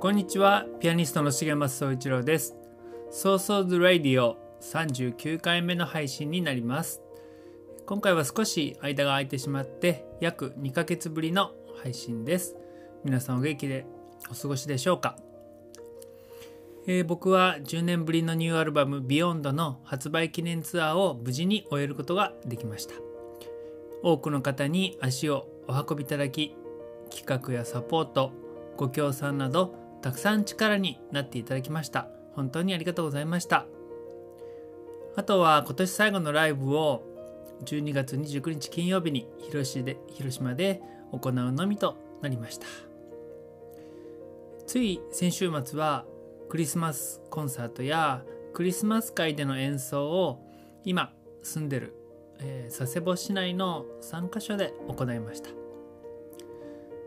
こんにちはピアニストの重松総一郎です。ソーソーズレディオ39回目の配信になります。今回は少し間が空いてしまって約2ヶ月ぶりの配信です。皆さんお元気でお過ごしでしょうか、えー、僕は10年ぶりのニューアルバム「 Beyond の発売記念ツアーを無事に終えることができました。多くの方に足をお運びいただき企画やサポートご協賛などたくさん力になっていただきました。本当にありがとうございました。あとは今年最後のライブを12月29日金曜日に広島で広島で行うのみとなりました。つい先週末はクリスマスコンサートやクリスマス会での演奏を今住んでる、えー、佐世保市内の3カ所で行いました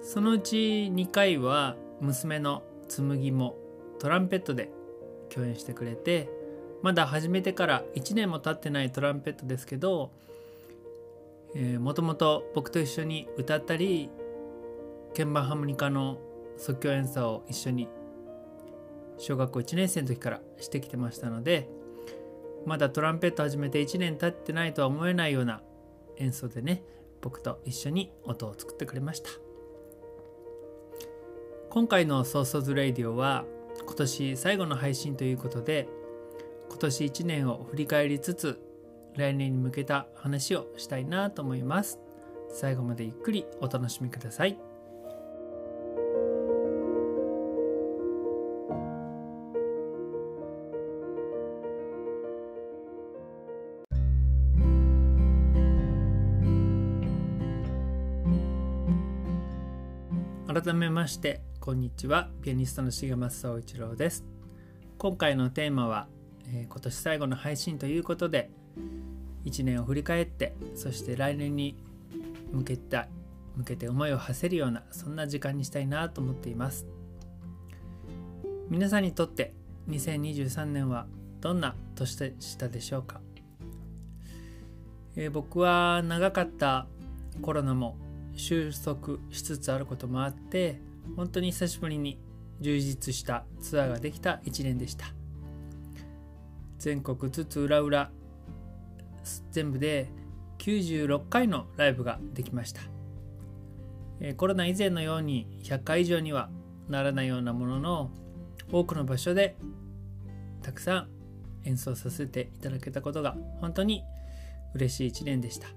そのうち2回は娘の紬もトランペットで共演してくれてまだ始めてから1年も経ってないトランペットですけどもともと僕と一緒に歌ったり鍵盤ハーモニカの即興演奏を一緒に小学校1年生の時からしてきてましたのでまだトランペット始めて1年経ってないとは思えないような演奏でね僕と一緒に音を作ってくれました。今回のソーソーズレディオは今年最後の配信ということで今年1年を振り返りつつ来年に向けた話をしたいなと思います。最後までゆっくりお楽しみください。改めましてこんにちはピアニストの重松総一郎です。今回のテーマは、えー、今年最後の配信ということで1年を振り返ってそして来年に向けた向けて思いを馳せるようなそんな時間にしたいなと思っています。皆さんにとって2023年はどんな年でしたでしょうか、えー、僕は長かったコロナも収束しつつあることもあって本当に久しぶりに充実したツアーができた1年でした。全国津々浦々全部で96回のライブができました。コロナ以前のように100回以上にはならないようなものの多くの場所でたくさん演奏させていただけたことが本当に嬉しい1年でした。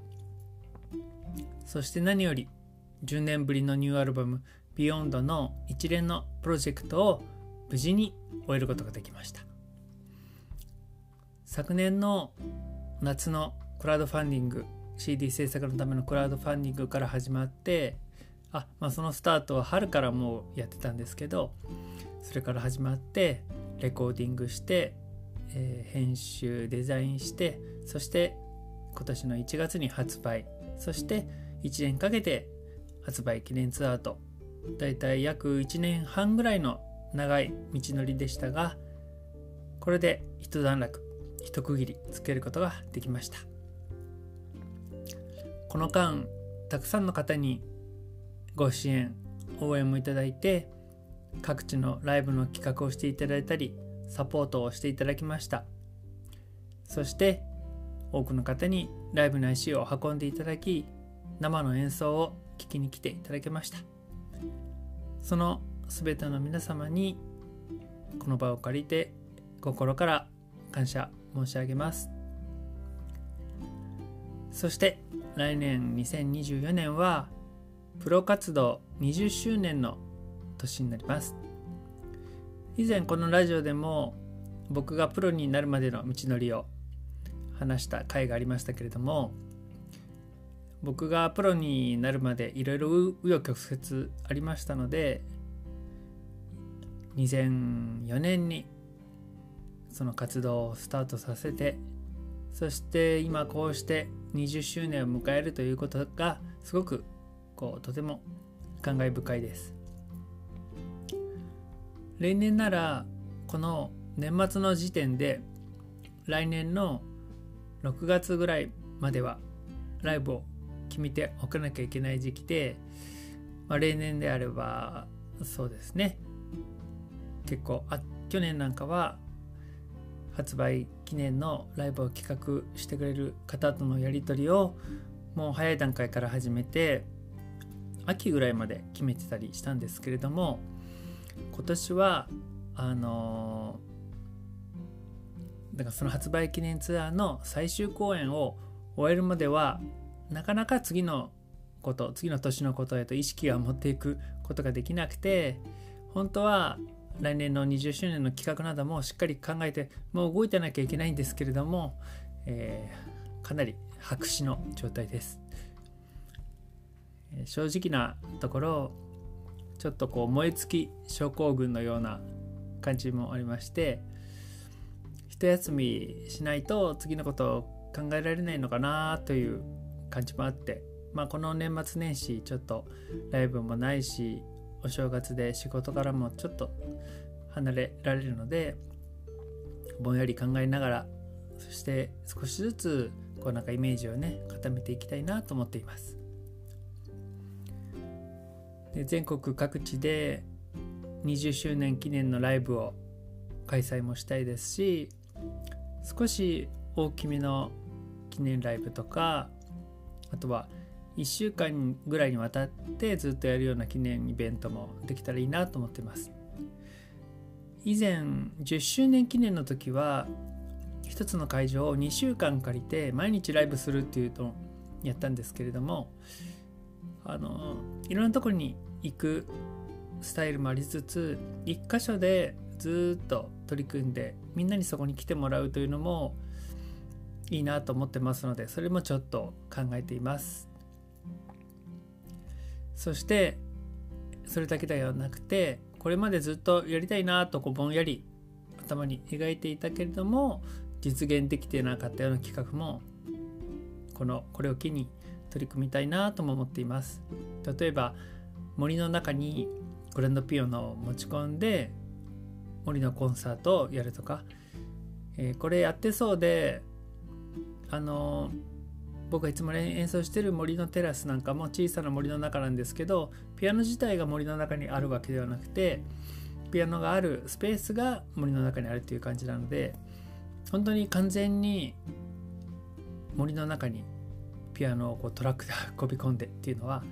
そして何より10年ぶりのニューアルバムビヨンドの一連のプロジェクトを無事に終えることができました。昨年の夏のクラウドファンディング CD 制作のためのクラウドファンディングから始まってあ、まあ、そのスタートは春からもうやってたんですけどそれから始まってレコーディングして、えー、編集デザインしてそして今年の1月に発売そして1年かけて発売記念ツアーとだいたい約1年半ぐらいの長い道のりでしたがこれで一段落一区切りつけることができました。この間たくさんの方にご支援応援もいただいて各地のライブの企画をしていただいたりサポートをしていただきました。そして多くの方にライブの足を運んでいただき生の演奏を聴きに来ていただけました。その全ての皆様にこの場を借りて心から感謝申し上げます。そして来年2024年はプロ活動20周年の年になります。以前このラジオでも僕がプロになるまでの道のりを話した回がありましたけれども僕がプロになるまでいろいろ紆余曲折ありましたので2004年にその活動をスタートさせてそして今こうして20周年を迎えるということがすごくこうとても感慨深いです。例年ならこの年末の時点で来年の6月ぐらいまではライブを決めておかなきゃいけない時期で、まあ、例年であればそうですね。結構あ去年なんかは発売記念のライブを企画してくれる方とのやり取りをもう早い段階から始めて秋ぐらいまで決めてたりしたんですけれども今年はあのだからその発売記念ツアーの最終公演を終えるまではなかなか次のこと次の年のことへと意識が持っていくことができなくて本当は来年の20周年の企画などもしっかり考えてもう動いてなきゃいけないんですけれども、えー、かなり白紙の状態です、正直なところちょっとこう燃え尽き症候群のような感じもありまして一休みしないと次のことを考えられないのかなという感じもあってまあこの年末年始ちょっとライブもないしお正月で仕事からもちょっと離れられるのでぼんやり考えながらそして少しずつこうなんかイメージをね固めていきたいなと思っています。で全国各地で20周年記念のライブを開催もしたいですし少し大きめの記念ライブとかあとは1週間ぐらいにわたってずっとやるような記念イベントもできたらいいなと思ってます。以前10周年記念の時は一つの会場を2週間借りて毎日ライブするっていうのをやったんですけれどもあのいろんなところに行くスタイルもありつつ一箇所でずっと取り組んでみんなにそこに来てもらうというのもいいなと思ってますのでそれもちょっと考えています。そしてそれだけではなくてこれまでずっとやりたいなとこうぼんやり頭に描いていたけれども実現できてなかったような企画もこのこれを機に取り組みたいなとも思っています。例えば森の中にグランドピアノを持ち込んで森のコンサートをやるとか、えー、これやってそうであの僕がいつも演奏してる森のテラスなんかも小さな森の中なんですけどピアノ自体が森の中にあるわけではなくてピアノがあるスペースが森の中にあるっていう感じなので本当に完全に森の中にピアノをこうトラックで運び込んでっていうのは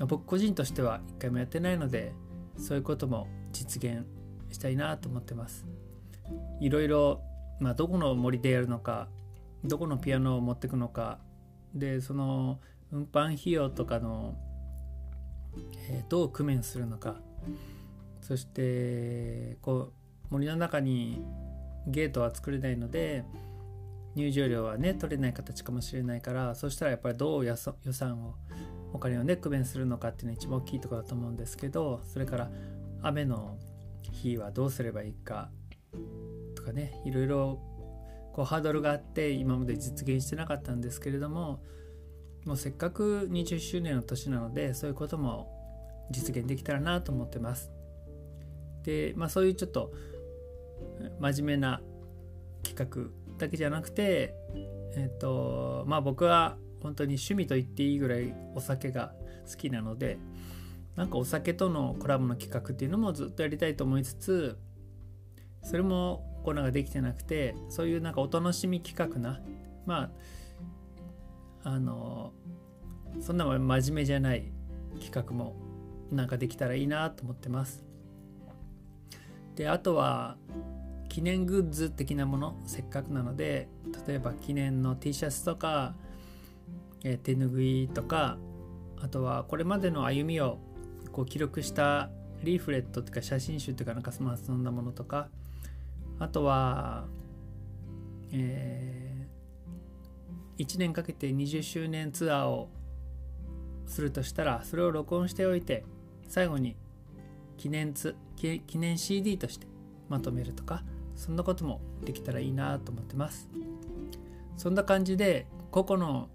僕個人としては一回もやってないのでそういうことも実現したいなと思ってます。いろいろ、まあ、どこの森でやるのかどこのピアノを持ってくのか。でその運搬費用とかの、えー、どう工面するのか。そしてこう森の中にゲートは作れないので入場料はね取れない形かもしれないからそしたらやっぱりどう予算をお金をね工面するのかっていうのが一番大きいところだと思うんですけどそれから雨の日はどうすればいいかとかねいろいろこうハードルがあって今まで実現してなかったんですけれどももうせっかく20周年の年なのでそういうことも実現できたらなと思ってます。でまあそういうちょっと真面目な企画だけじゃなくてえっ、とまあ僕は本当に趣味と言っていいぐらいお酒が好きなのでなんかお酒とのコラボの企画っていうのもずっとやりたいと思いつつそれもコーナーができてなくてそういうなんかお楽しみ企画なまああのそんな真面目じゃない企画もなんかできたらいいなと思ってます。であとは記念グッズ的なものせっかくなので例えば記念の T シャツとか、え、手ぬぐいとかあとはこれまでの歩みをこう記録したリーフレットとか写真集とかなんかそんなものとかあとは、えー、1年かけて20周年ツアーをするとしたらそれを録音しておいて最後に記念つ記念 CD としてまとめるとかそんなこともできたらいいなと思ってます。そんな感じで個々の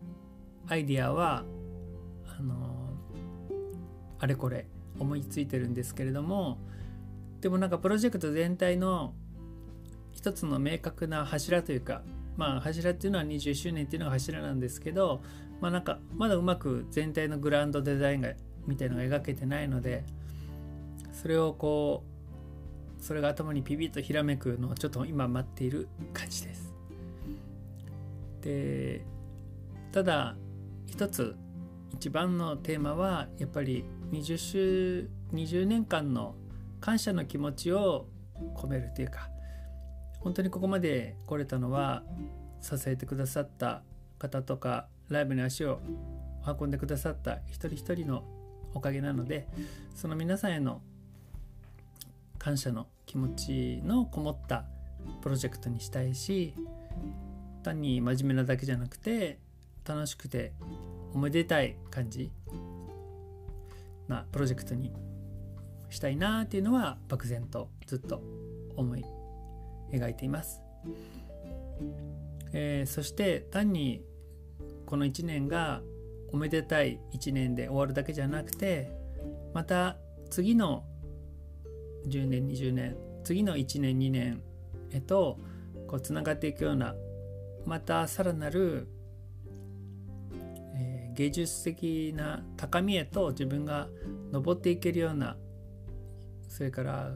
アイディアはあの、あれこれ思いついてるんですけれどもでもなんかプロジェクト全体の一つの明確な柱というかまあ柱っていうのは20周年っていうのが柱なんですけどまあなんかまだうまく全体のグランドデザインがみたいのが描けてないのでそれをこうそれが頭にピピッとひらめくのをちょっと今待っている感じです。でただ一つ一番のテーマはやっぱり20週20年間の感謝の気持ちを込めるというか本当にここまで来れたのは支えてくださった方とかライブに足を運んでくださった一人一人のおかげなのでその皆さんへの感謝の気持ちのこもったプロジェクトにしたいし単に真面目なだけじゃなくて楽しくておめでたい感じなプロジェクトにしたいなっていうのは漠然とずっと思い描いています。えー、そして単にこの1年がおめでたい1年で終わるだけじゃなくてまた次の10年20年次の1年2年へとこうつながっていくようなまたさらなる、えー、芸術的な高みへと自分が登っていけるようなそれから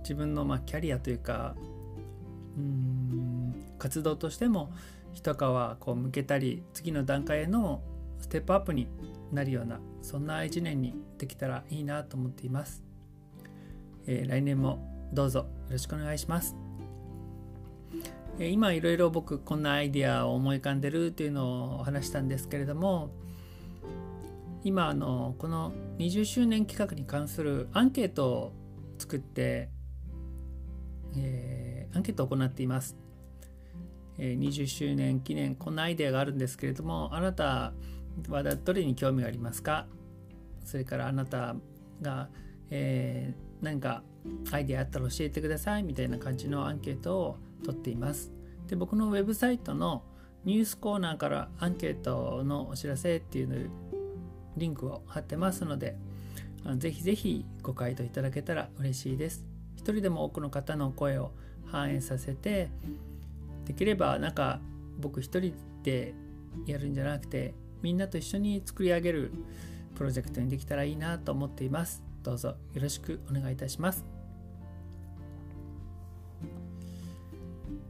自分のまあキャリアというかうん。活動としても一皮こう向けたり次の段階へのステップアップになるようなそんな一年にできたらいいなと思っています、えー、来年もどうぞよろしくお願いします、えー、今いろいろ僕こんなアイデアを思い浮かんでるっていうのをお話したんですけれども今あのこの20周年企画に関するアンケートを作って、えー、アンケートを行っています。20周年記念こんなアイデアがあるんですけれどもあなたはどれに興味がありますか？それからあなたが、えー、何かアイデアあったら教えてくださいみたいな感じのアンケートを取っています。で僕のウェブサイトのニュースコーナーからアンケートのお知らせっていうリンクを貼ってますのでぜひぜひご回答いただけたら嬉しいです。一人でも多くの方の声を反映させてできればなんか僕一人でやるんじゃなくてみんなと一緒に作り上げるプロジェクトにできたらいいなと思っています。どうぞよろしくお願いいたします、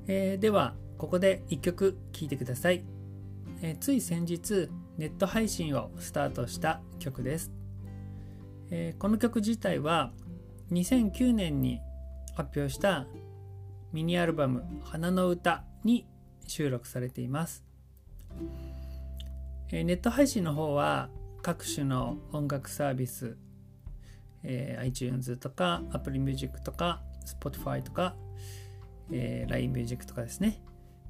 えー、ではここで1曲聴いてください、えー、つい先日ネット配信をスタートした曲です、えー、この曲自体は2009年に発表したミニアルバム「花の歌」に収録されています。えネット配信の方は各種の音楽サービス、えー、iTunes とか Apple Music とか Spotify とか、えー、LINE Music とかですね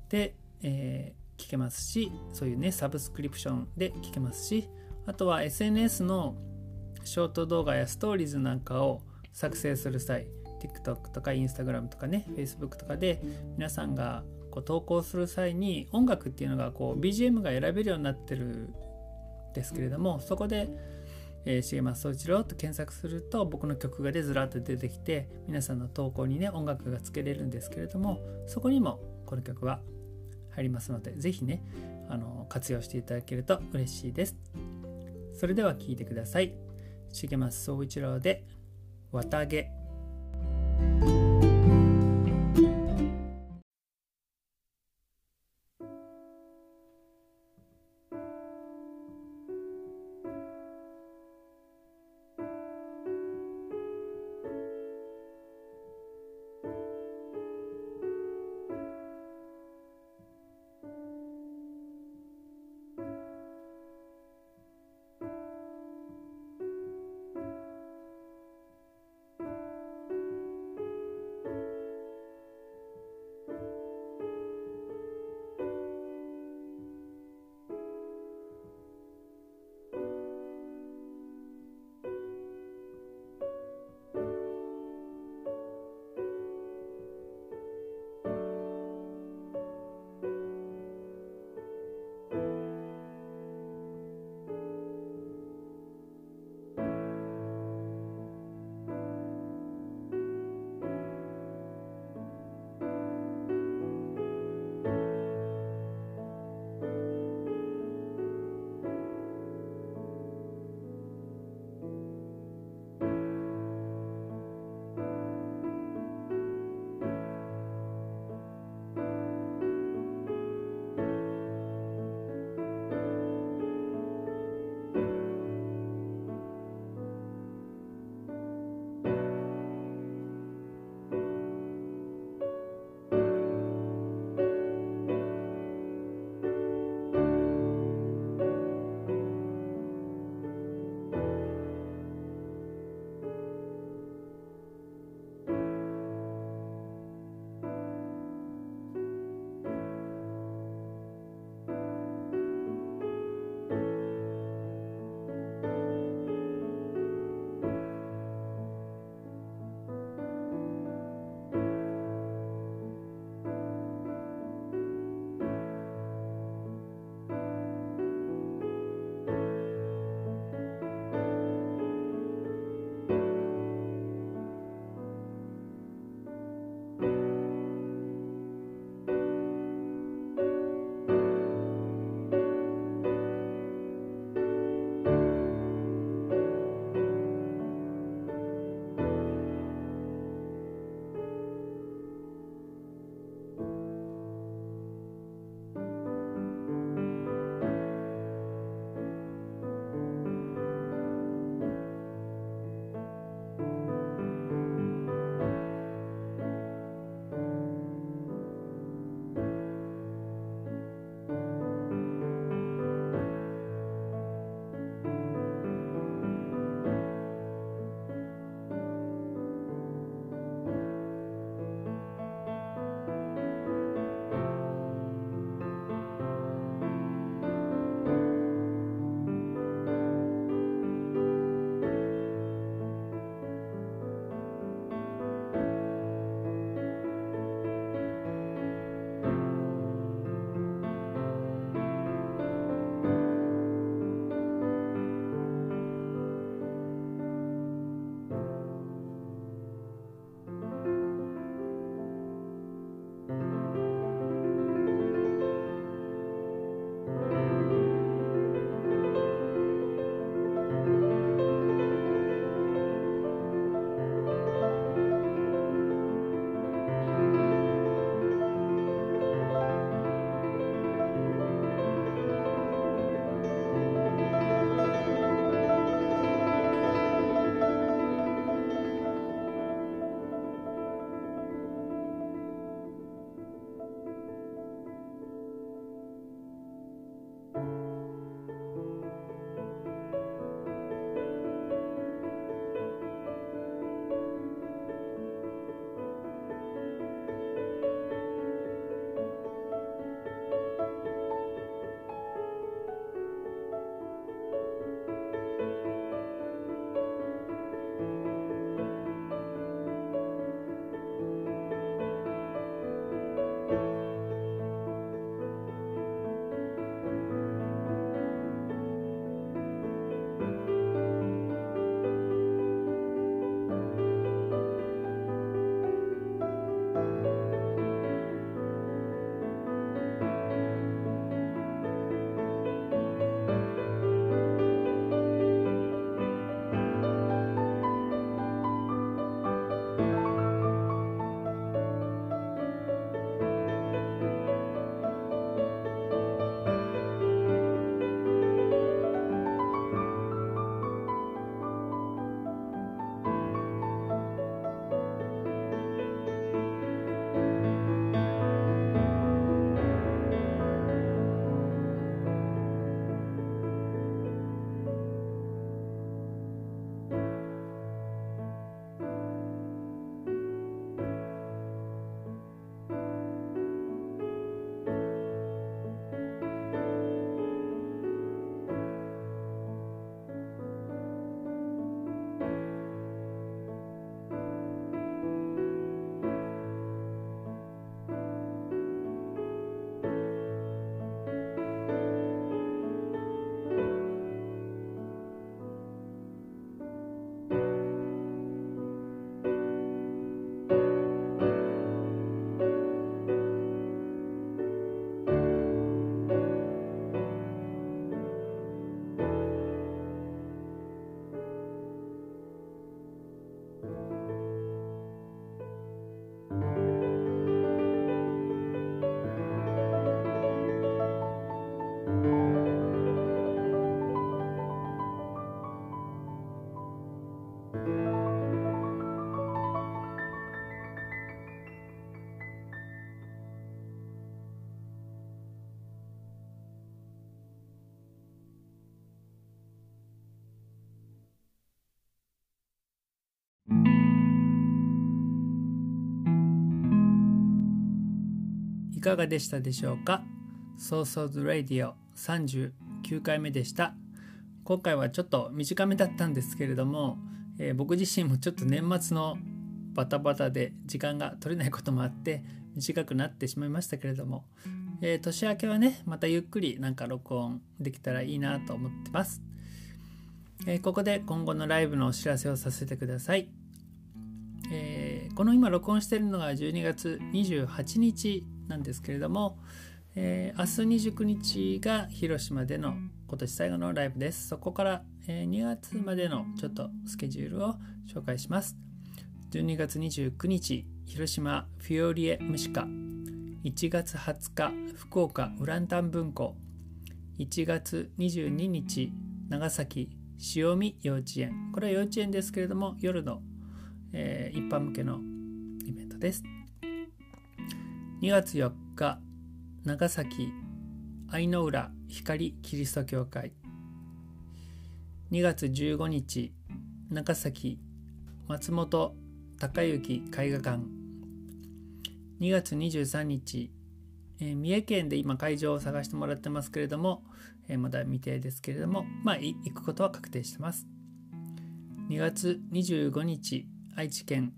で、えー、聞けますしそういうねサブスクリプションで聞けますしあとは SNS のショート動画やストーリーズなんかを作成する際 TikTok とか Instagram とかね Facebook とかで皆さんがこう投稿する際に音楽っていうのがこう BGM が選べるようになってるんですけれどもそこで「え、重松総一郎」と検索すると僕の曲がでずらっと出てきて皆さんの投稿にね音楽がつけれるんですけれどもそこにもこの曲は入りますので是非ねあの活用していただけると嬉しいです。それでは聴いてください。重松総一郎で「綿毛」いかがでしたでしょうか？ソーソーズラディオ39回目でした。今回はちょっと短めだったんですけれども、えー、僕自身もちょっと年末のバタバタで時間が取れないこともあって短くなってしまいましたけれども、えー、年明けはねまたゆっくりなんか録音できたらいいなと思ってます、えー、ここで今後のライブのお知らせをさせてください、えー、この今録音してるのが12月28日なんですけれども、えー、明日29日が広島での今年最後のライブです。そこから、え2月までのちょっとスケジュールを紹介します。12月29日広島フィオリエムシカ。1月20日福岡ウランタン文庫。1月22日長崎塩見幼稚園。これは幼稚園ですけれども夜の、えー、一般向けのイベントです。2月4日長崎愛の浦光キリスト教会2月15日長崎松本高之絵画館2月23日、えー、三重県で今会場を探してもらってますけれども、えー、まだ未定ですけれども、まあ、行くことは確定してます。2月25日、愛知県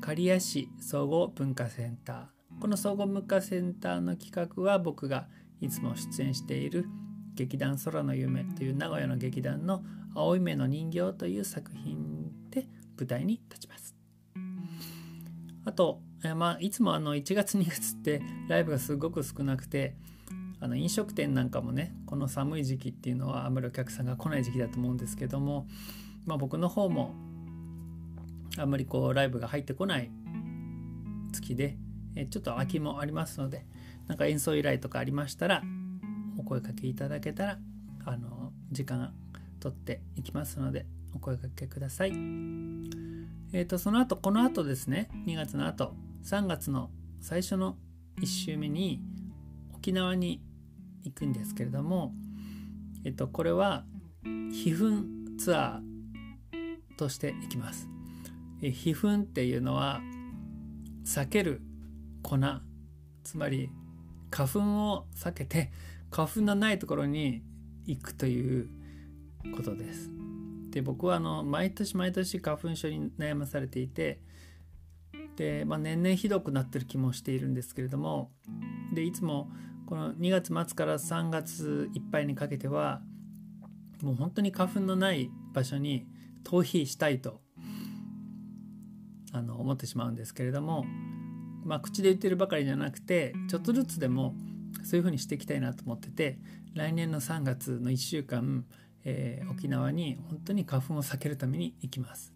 刈谷市総合文化センター。この総合文化センターの企画は僕がいつも出演している劇団空の夢という名古屋の劇団の青い目の人形という作品で舞台に立ちます。あと、まあ、いつもあの1月2月ってライブがすごく少なくてあの飲食店なんかもねこの寒い時期っていうのはあまりお客さんが来ない時期だと思うんですけども、まあ、僕の方もあんまりこうライブが入ってこない月でえちょっと空きもありますのでなんか演奏依頼とかありましたらお声かけいただけたらあの時間取っていきますのでお声かけください。えっ、ー、とその後この後ですね2月の後3月の最初の1週目に沖縄に行くんですけれども、えっと、これは皮膚ツアーとして行きます。え皮膚っていうのは避ける粉つまり花粉を避けて花粉のないところに行くということです。で僕はあの毎年毎年花粉症に悩まされていてで、まあ、年々ひどくなってる気もしているんですけれどもでいつもこの2月末から3月いっぱいにかけてはもう本当に花粉のない場所に逃避したいとあの思ってしまうんですけれども、まあ、口で言ってるばかりじゃなくてちょっとずつでもそういうふうにしていきたいなと思ってて来年の3月の1週間、えー、沖縄に本当に花粉を避けるために行きます。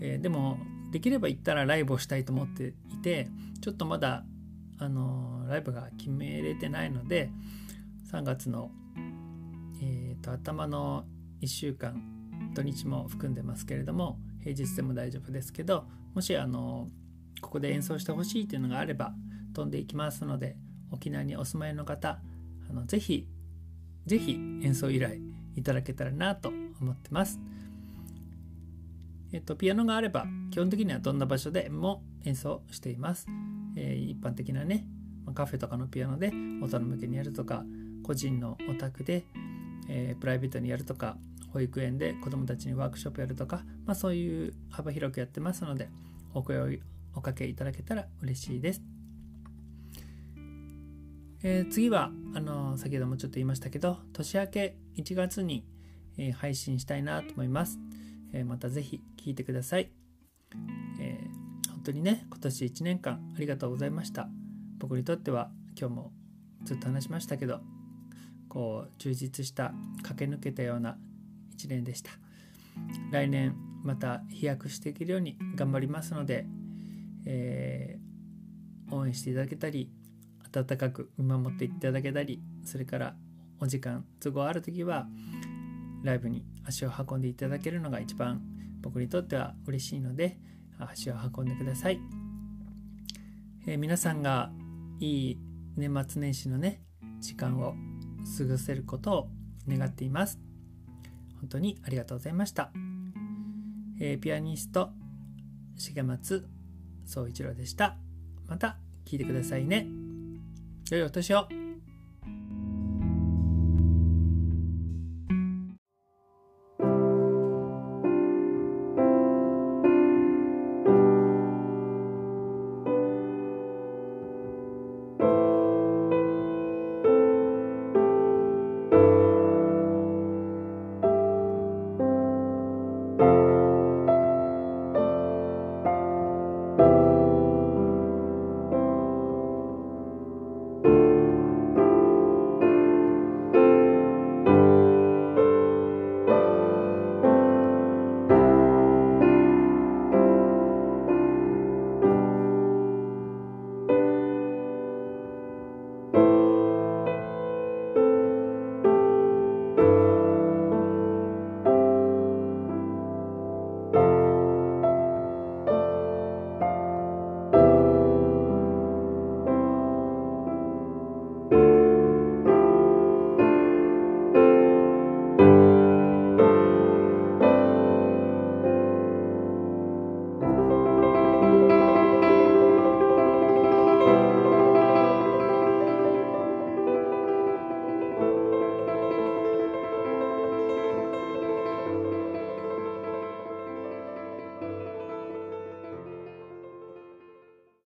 えー、でもできれば行ったらライブをしたいと思っていてちょっとまだあのライブが決めれてないので3月の、えーと、頭の1週間土日も含んでますけれども平日でも大丈夫ですけどもしあのここで演奏してほしいというのがあれば飛んでいきますので沖縄にお住まいの方あのぜひぜひ演奏依頼いただけたらなと思ってます。えっと、ピアノがあれば基本的にはどんな場所でも演奏しています。えー、一般的なねカフェとかのピアノで大人向けにやるとか個人のお宅で、えー、プライベートにやるとか保育園で子どもたちにワークショップやるとか、まあ、そういう幅広くやってますのでお声をおかけいただけたら嬉しいです。えー、次はあの先ほどもちょっと言いましたけど年明け1月に、えー、配信したいなと思います。えまた是非聴いてください、えー、本当にね今年1年間ありがとうございました僕にとっては今日もずっと話しましたけどこう充実した駆け抜けたような1年でした来年また飛躍していけるように頑張りますので、えー、応援していただけたり温かく見守っていただけたりそれからお時間都合ある時はライブに足を運んでいただけるのが一番僕にとっては嬉しいので足を運んでください、えー、皆さんがいい年末年始のね時間を過ごせることを願っています。本当にありがとうございました、えー、ピアニスト重松総一郎でした。また聞いてくださいね。良いお年を。